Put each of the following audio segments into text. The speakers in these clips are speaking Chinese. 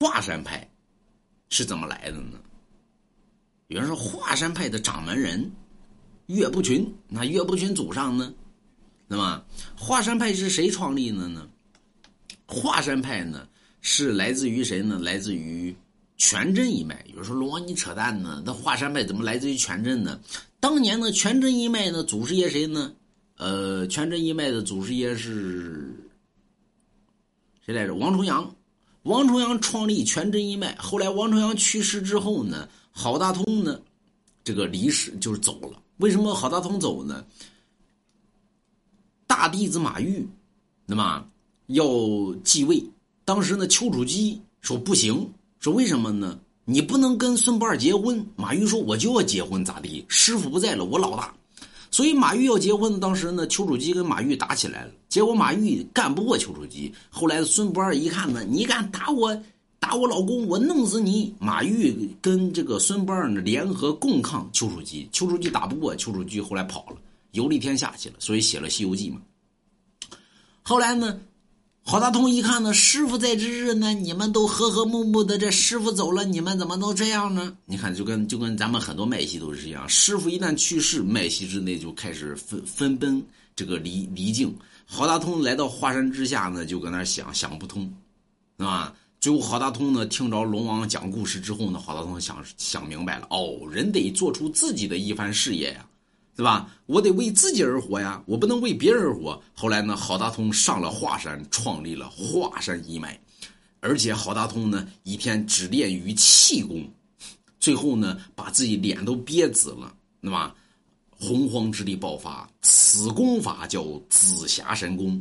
华山派是怎么来的呢？有人说华山派的掌门人岳不群，那岳不群祖上呢？那么华山派是谁创立的呢？华山派呢是来自于谁呢？来自于全真一脉。有人说龙王你扯淡呢？那华山派怎么来自于全真呢？当年呢全真一脉呢祖师爷谁呢？呃，全真一脉的祖师爷是谁来着？王重阳。王重阳创立全真一脉，后来王重阳去世之后呢，郝大通呢，这个离世就是走了。为什么郝大通走呢？大弟子马玉，那么要继位，当时呢，丘处机说不行，说为什么呢？你不能跟孙不二结婚。马玉说我就要结婚，咋地？师傅不在了，我老大。所以马玉要结婚，当时呢，丘处机跟马玉打起来了。结果马玉干不过丘处机，后来孙不二一看呢，你敢打我，打我老公，我弄死你！马玉跟这个孙不二呢联合共抗丘处机，丘处机打不过丘处机，后来跑了，游历天下去了，所以写了《西游记》嘛。后来呢？郝大通一看呢，师傅在之日呢，你们都和和睦睦的，这师傅走了，你们怎么都这样呢？你看，就跟就跟咱们很多麦系都是这样，师傅一旦去世，麦系之内就开始分分奔这个离离境。郝大通来到华山之下呢，就搁那想想不通，是吧？最后郝大通呢，听着龙王讲故事之后呢，郝大通想想明白了，哦，人得做出自己的一番事业呀。对吧？我得为自己而活呀，我不能为别人而活。后来呢，郝大通上了华山，创立了华山一脉，而且郝大通呢，一天只练于气功，最后呢，把自己脸都憋紫了，那么？洪荒之力爆发，此功法叫紫霞神功。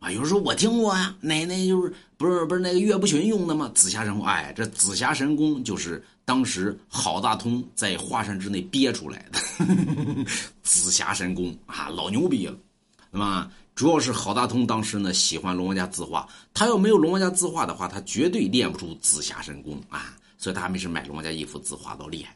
啊，有人说我听过呀，奶奶就是不是不是那个岳不群用的吗？紫霞神功，哎，这紫霞神功就是当时郝大通在华山之内憋出来的 紫霞神功啊，老牛逼了，那么主要是郝大通当时呢喜欢龙王家字画，他要没有龙王家字画的话，他绝对练不出紫霞神功啊，所以他还没事买龙王家一幅字画，倒厉害。